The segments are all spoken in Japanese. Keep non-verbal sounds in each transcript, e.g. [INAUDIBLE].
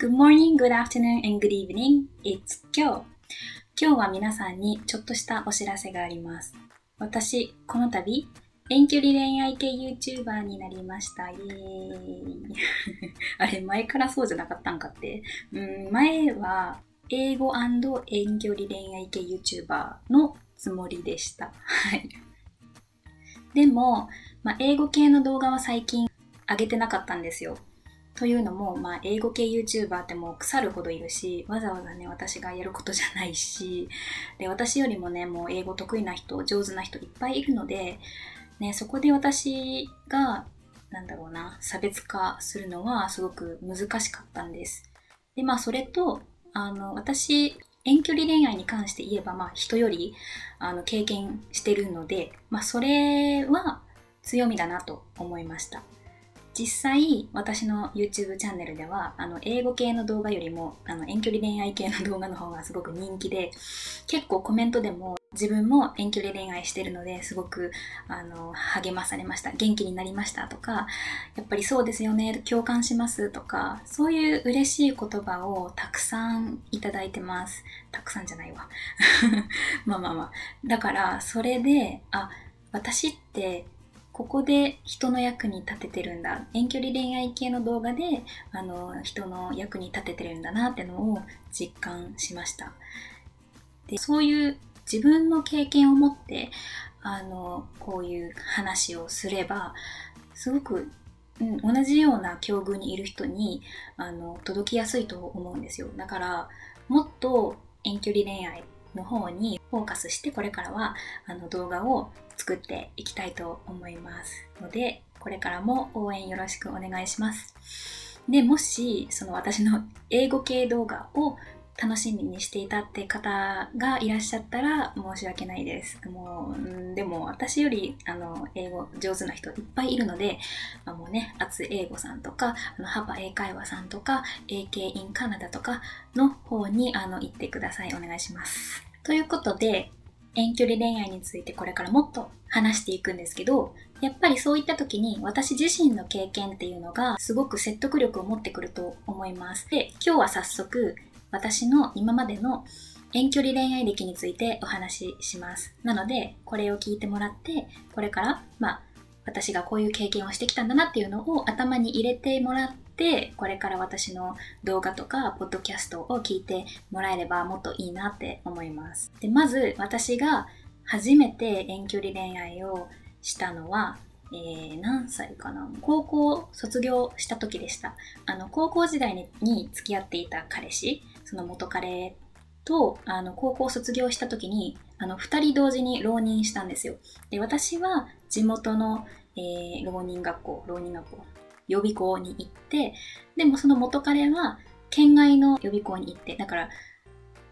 Good morning, good afternoon, and good evening. It's 今日。今日は皆さんにちょっとしたお知らせがあります。私、この度、遠距離恋愛系 YouTuber になりました。イエーイ。[LAUGHS] あれ、前からそうじゃなかったんかって。うん、前は、英語遠距離恋愛系 YouTuber のつもりでした。はい。でも、まあ、英語系の動画は最近上げてなかったんですよ。というのも、まあ、英語系 YouTuber ってもう腐るほどいるし、わざわざね、私がやることじゃないし、で、私よりもね、もう英語得意な人、上手な人いっぱいいるので、ね、そこで私が、なんだろうな、差別化するのはすごく難しかったんです。で、まあ、それと、あの、私、遠距離恋愛に関して言えば、まあ、人より、あの、経験してるので、まあ、それは強みだなと思いました。実際私の YouTube チャンネルではあの英語系の動画よりもあの遠距離恋愛系の動画の方がすごく人気で結構コメントでも自分も遠距離恋愛してるのですごくあの励まされました。元気になりましたとかやっぱりそうですよね共感しますとかそういう嬉しい言葉をたくさんいただいてます。たくさんじゃないわ。[LAUGHS] まあまあまあ。だからそれであ私ってここで人の役に立ててるんだ。遠距離恋愛系の動画であの人の役に立ててるんだなってのを実感しました。でそういう自分の経験を持ってあのこういう話をすればすごく、うん、同じような境遇にいる人にあの届きやすいと思うんですよ。だからもっと遠距離恋愛の方にフォーカスしてこれからはあの動画を作っていきたいと思いますのでこれからも応援よろしくお願いします。でもしその私の英語系動画を楽しみにしていたって方がいらっしゃったら申し訳ないです。もうでも私よりあの英語上手な人いっぱいいるので、まあ、もうね厚英語さんとかあのハパ英会話さんとか AK in カナダとかの方にあの行ってください。お願いします。ということで遠距離恋愛についてこれからもっと話していくんですけどやっぱりそういった時に私自身の経験っていうのがすごく説得力を持ってくると思います。で今日は早速私の今までの遠距離恋愛歴についてお話しします。なのでこれを聞いてもらってこれからまあ私がこういう経験をしてきたんだなっていうのを頭に入れてもらってこれから私の動画とかポッドキャストを聞いてもらえればもっといいなって思います。でまず私が初めて遠距離恋愛をしたのはえー、何歳かな？高校卒業した時でした。あの高校時代にに付き合っていた彼氏その元彼とあの高校卒業した時にあの2人同時に浪人したんですよ。で私は地元の、えー、浪人学校浪人学校予備校に行ってでもその元彼は県外の予備校に行ってだから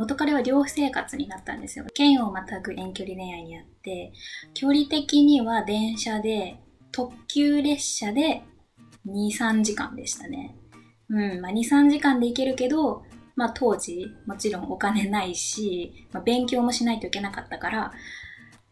元彼は寮生活になったんですよ。県をまたぐ遠距離恋愛にあって、距離的には電車で、特急列車で2、3時間でしたね。うん、まあ2、3時間で行けるけど、まあ当時、もちろんお金ないし、まあ、勉強もしないといけなかったから、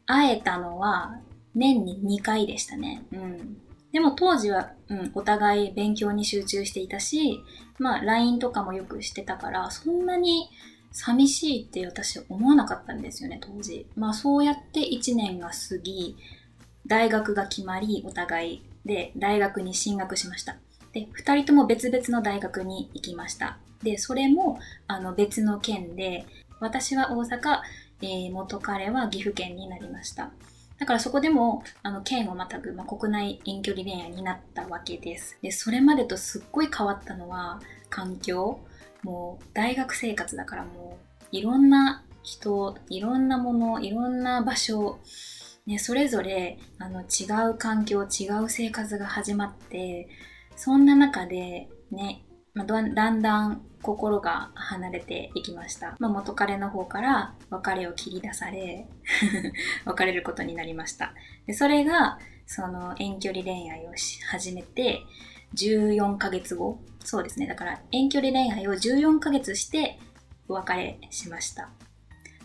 会えたのは年に2回でしたね。うん。でも当時は、うん、お互い勉強に集中していたし、まあ LINE とかもよくしてたから、そんなに寂しいって私は思わなかったんですよね、当時。まあそうやって1年が過ぎ、大学が決まり、お互いで大学に進学しました。で、2人とも別々の大学に行きました。で、それもあの別の県で、私は大阪、えー、元彼は岐阜県になりました。だからそこでもあの県をまたぐ、まあ、国内遠距離恋愛になったわけです。で、それまでとすっごい変わったのは環境。もう大学生活だからもういろんな人、いろんなもの、いろんな場所、ね、それぞれあの違う環境、違う生活が始まって、そんな中でね、まあ、だだんだん心が離れていきました。まあ、元彼の方から別れを切り出され、[LAUGHS] 別れることになりました。でそれが、その遠距離恋愛をし始めて、14ヶ月後。そうですね。だから遠距離恋愛を14ヶ月してお別れしました。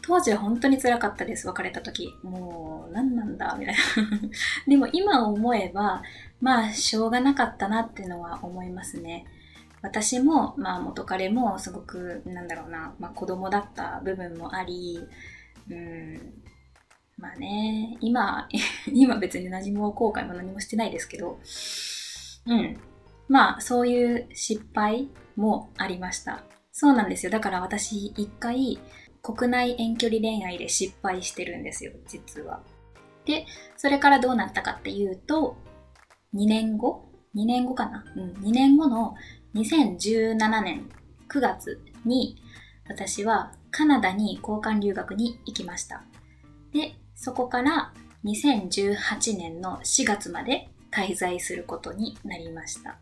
当時は本当に辛かったです。別れた時。もう、何なんだ？みたいな。[LAUGHS] でも今思えば、まあ、しょうがなかったなっていうのは思いますね。私も、まあ元彼もすごく、なんだろうな、まあ子供だった部分もあり、うん、まあね、今、[LAUGHS] 今別に何も後悔も何もしてないですけど、うん。まあそういう失敗もありました。そうなんですよ。だから私一回国内遠距離恋愛で失敗してるんですよ、実は。で、それからどうなったかっていうと、2年後 ?2 年後かな？うん、2年後の2017年9月に私はカナダに交換留学に行きました。で、そこから2018年の4月まで滞在することになりました。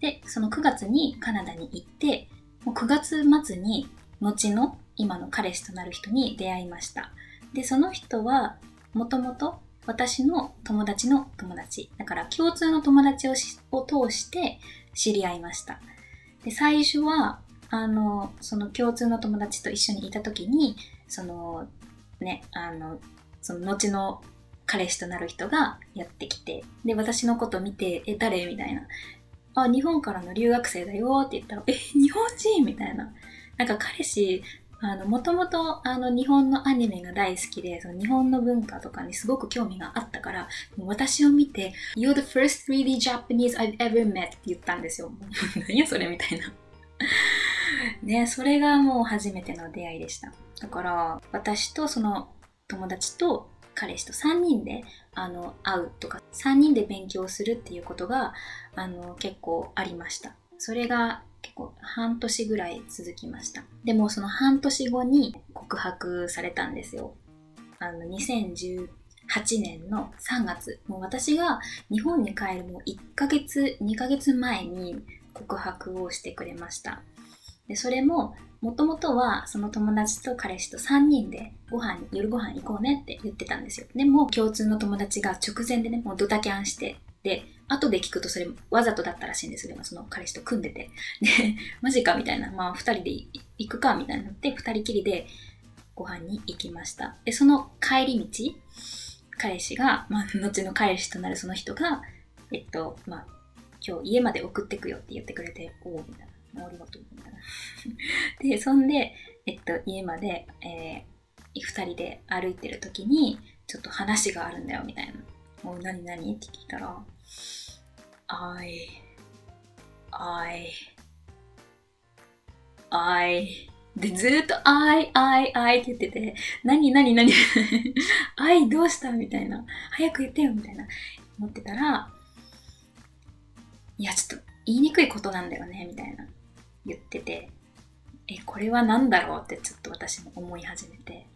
で、その9月にカナダに行って、もう9月末に後の今の彼氏となる人に出会いました。で、その人はもともと私の友達の友達。だから共通の友達をを通して知り合いました。で、最初は、あの、その共通の友達と一緒にいた時に、その、ね、あの、その後の彼氏となる人がやってきて、で、私のこと見て、え、誰？みたいな。あ、日本からの留学生だよって言ったら、え、日本人？みたいな。なんか彼氏、あの、もともと、あの、日本のアニメが大好きで、その日本の文化とかにすごく興味があったから、私を見て、You're the first really Japanese I've ever met って言ったんですよ。[LAUGHS] 何やそれみたいな。[LAUGHS] ね、それがもう初めての出会いでした。だから、私とその友達と彼氏と3人であの会うとか3人で勉強するっていうことがあの結構ありましたそれが結構半年ぐらい続きました。でもその半年後に告白されたんですよ。あの2018年の3月。もう私が日本に帰るもう1ヶ月2ヶ月前に告白をしてくれました。でそれももともとはその友達と彼氏と3人でご飯夜ご飯行こうねって言ってたんですよ。でも共通の友達が直前でね、もうドタキャンして、で、後で聞くとそれわざとだったらしいんですよ。その彼氏と組んでて。で、[LAUGHS] マジかみたいな。まあ二人で行くかみたいになって、二人きりでご飯に行きました。で、その帰り道、彼氏が、まあ後の彼氏となるその人が、えっと、まあ今日家まで送ってくよって言ってくれて、おおみたいな。ありがとう、みたいな。[LAUGHS] で、そんで、えっと、家まで、えー、二人で歩いてる時に、ちょっと話があるんだよ、みたいな。もう何何？って聞いたら、I, I, I, で、ずっと、I, I, I って言ってて、何何何 [LAUGHS] ?I どうしたみたいな。早く言ってよみたいな。思ってたら、いや、ちょっと言いにくいことなんだよね、みたいな。言ってて、え、これは何だろうってちょっと私も思い始めて。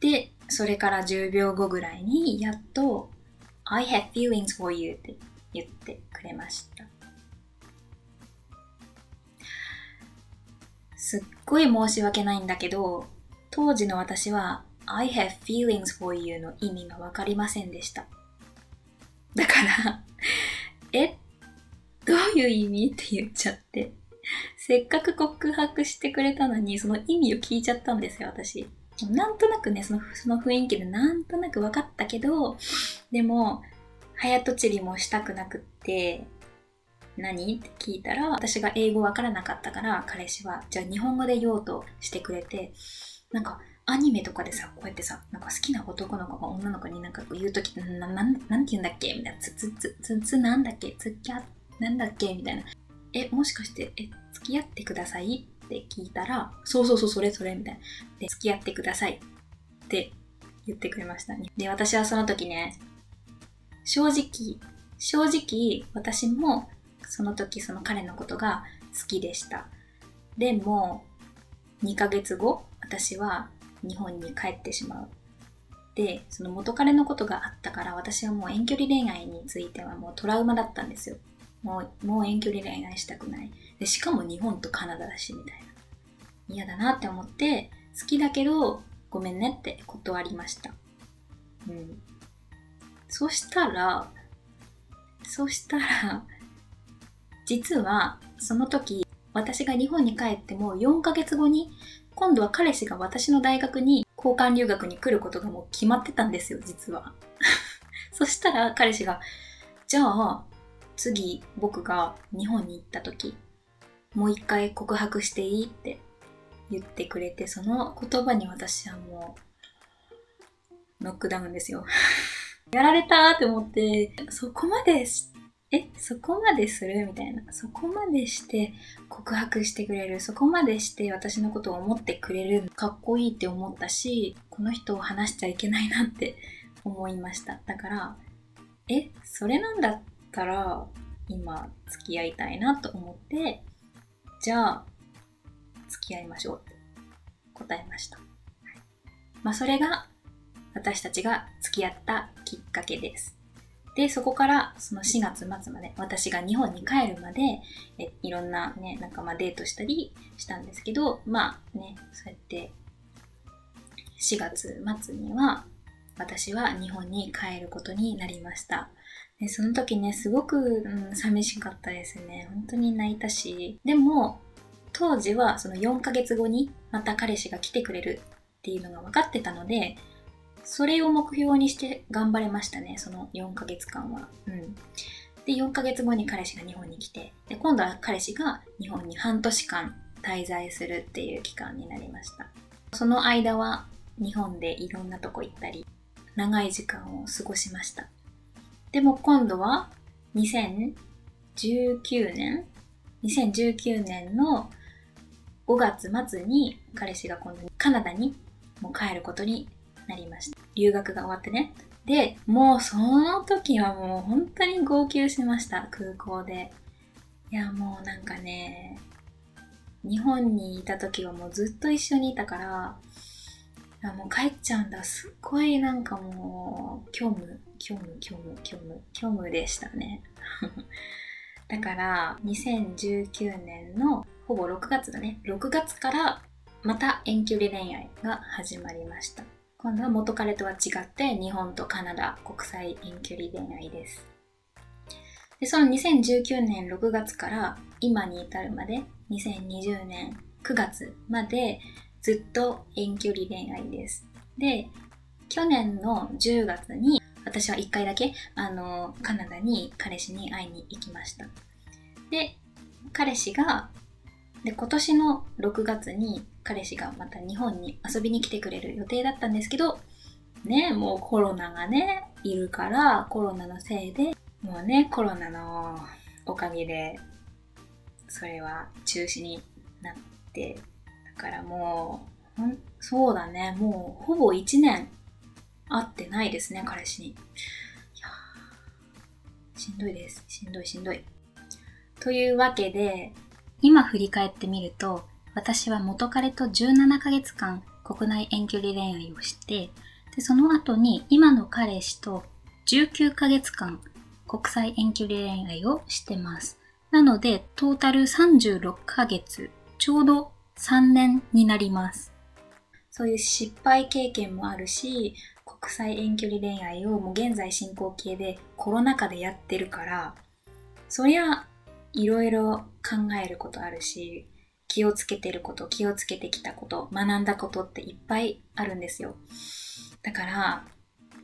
で、それから10秒後ぐらいにやっと I have feelings for you って言ってくれました。すっごい申し訳ないんだけど、当時の私は I have feelings for you の意味がわかりませんでした。だから [LAUGHS] え？どういう意味って言っちゃって。せっかく告白してくれたのに、その意味を聞いちゃったんですよ、私。なんとなくね、そのその雰囲気でなんとなく分かったけど、でも、早とちりもしたくなくって、何？って聞いたら、私が英語分からなかったから、彼氏は、じゃあ日本語で言おうとしてくれて、なんか、アニメとかでさ、こうやってさ、なんか好きな男の子が女の子になんか言うとき、な、な、なんて言うんだっけ？みたいな、つ、つ、つ、つ、つ、なんだっけ？つきゃ、なんだっけ？みたいな。え、もしかして、え、付き合ってください？って聞いたら、そうそうそう、それそれ、みたいな。で、付き合ってくださいって言ってくれましたね。で、私はその時ね、正直、正直、私もその時その彼のことが好きでした。でも、2ヶ月後、私は日本に帰ってしまう。で、その元彼のことがあったから、私はもう遠距離恋愛についてはもうトラウマだったんですよ。もう、もう遠距離恋愛したくない。で、しかも日本とカナダだし、みたいな。嫌だなって思って、好きだけど、ごめんねって断りました。うん。そしたら、そしたら、実は、その時、私が日本に帰っても4ヶ月後に、今度は彼氏が私の大学に交換留学に来ることがもう決まってたんですよ、実は。[LAUGHS] そしたら彼氏が、じゃあ、次僕が日本に行った時もう一回告白していいって言ってくれてその言葉に私はもうノックダウンですよ。[LAUGHS] やられたって思ってそこまでえ？そこまでする？みたいな。そこまでして告白してくれる？そこまでして私のことを思ってくれる？かっこいいって思ったしこの人を話しちゃいけないなって [LAUGHS] 思いました。だからえ？それなんだったら今付き合いたいなと思ってじゃあ付き合いましょうって答えました、まあそれが私たちが付き合ったきっかけです。でそこからその4月末まで私が日本に帰るまでえいろんなねなんかまあデートしたりしたんですけどまあねそうやって4月末には私は日本に帰ることになりました。でその時ね、すごく、うん、寂しかったですね。本当に泣いたし。でも、当時はその4ヶ月後にまた彼氏が来てくれるっていうのが分かってたので、それを目標にして頑張れましたね、その4ヶ月間は。うん。で、4ヶ月後に彼氏が日本に来て、で、今度は彼氏が日本に半年間滞在するっていう期間になりました。その間は日本でいろんなとこ行ったり、長い時間を過ごしました。でも今度は2019年 ?2019 年の5月末に彼氏が今度カナダにもう帰ることになりました。留学が終わってね。で、もうその時はもう本当に号泣しました、空港で。いや、もうなんかね、日本にいた時はもうずっと一緒にいたから、あもう帰っちゃうんだ。すっごいなんかもう、虚無、虚無、虚無、虚無、虚無でしたね。[LAUGHS] だから、2019年のほぼ6月だね。6月からまた遠距離恋愛が始まりました。今度は元彼とは違って日本とカナダ国際遠距離恋愛です。でその2019年6月から今に至るまで2020年9月までずっと遠距離恋愛です。で、去年の10月に私は1回だけあのカナダに彼氏に会いに行きました。で、彼氏がで今年の6月に彼氏がまた日本に遊びに来てくれる予定だったんですけどねもうコロナがねいるからコロナのせいでもうねコロナのおかげでそれは中止になってだからもう、そうだね、もうほぼ1年会ってないですね、彼氏に。いやしんどいです。しんどいしんどい。というわけで、今振り返ってみると、私は元彼と17ヶ月間国内遠距離恋愛をして、でその後に今の彼氏と19ヶ月間国際遠距離恋愛をしてます。なので、トータル36ヶ月、ちょうど3年になります。そういう失敗経験もあるし、国際遠距離恋愛をもう現在進行形でコロナ禍でやってるから、そりゃいろいろ考えることあるし、気をつけてること、気をつけてきたこと、学んだことっていっぱいあるんですよ。だから、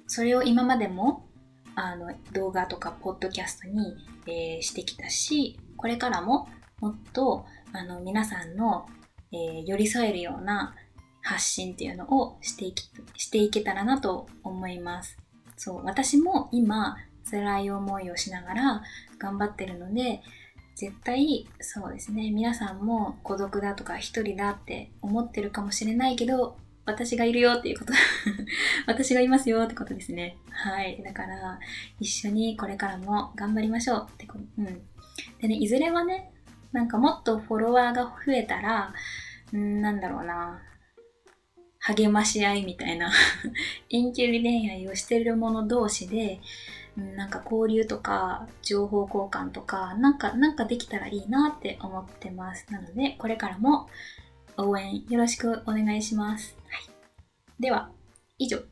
それを今までもあの動画とかポッドキャストに、えー、してきたし、これからももっとあの皆さんのえー、寄り添えるような発信っていうのをしていきしていけたらなと思います。そう、私も今辛い思いをしながら頑張ってるので、絶対そうですね、皆さんも孤独だとか一人だって思ってるかもしれないけど、私がいるよっていうこと [LAUGHS] 私がいますよってことですね。はい。だから、一緒にこれからも頑張りましょうってこと。うん。でね、いずれはね、なんかもっとフォロワーが増えたら、んなんだろうな。励まし合いみたいな [LAUGHS] 遠距離恋愛をしてる者同士で、なんか交流とか情報交換とか、なんか、なんかできたらいいなって思ってます。なので、これからも応援よろしくお願いします。はい、では、以上。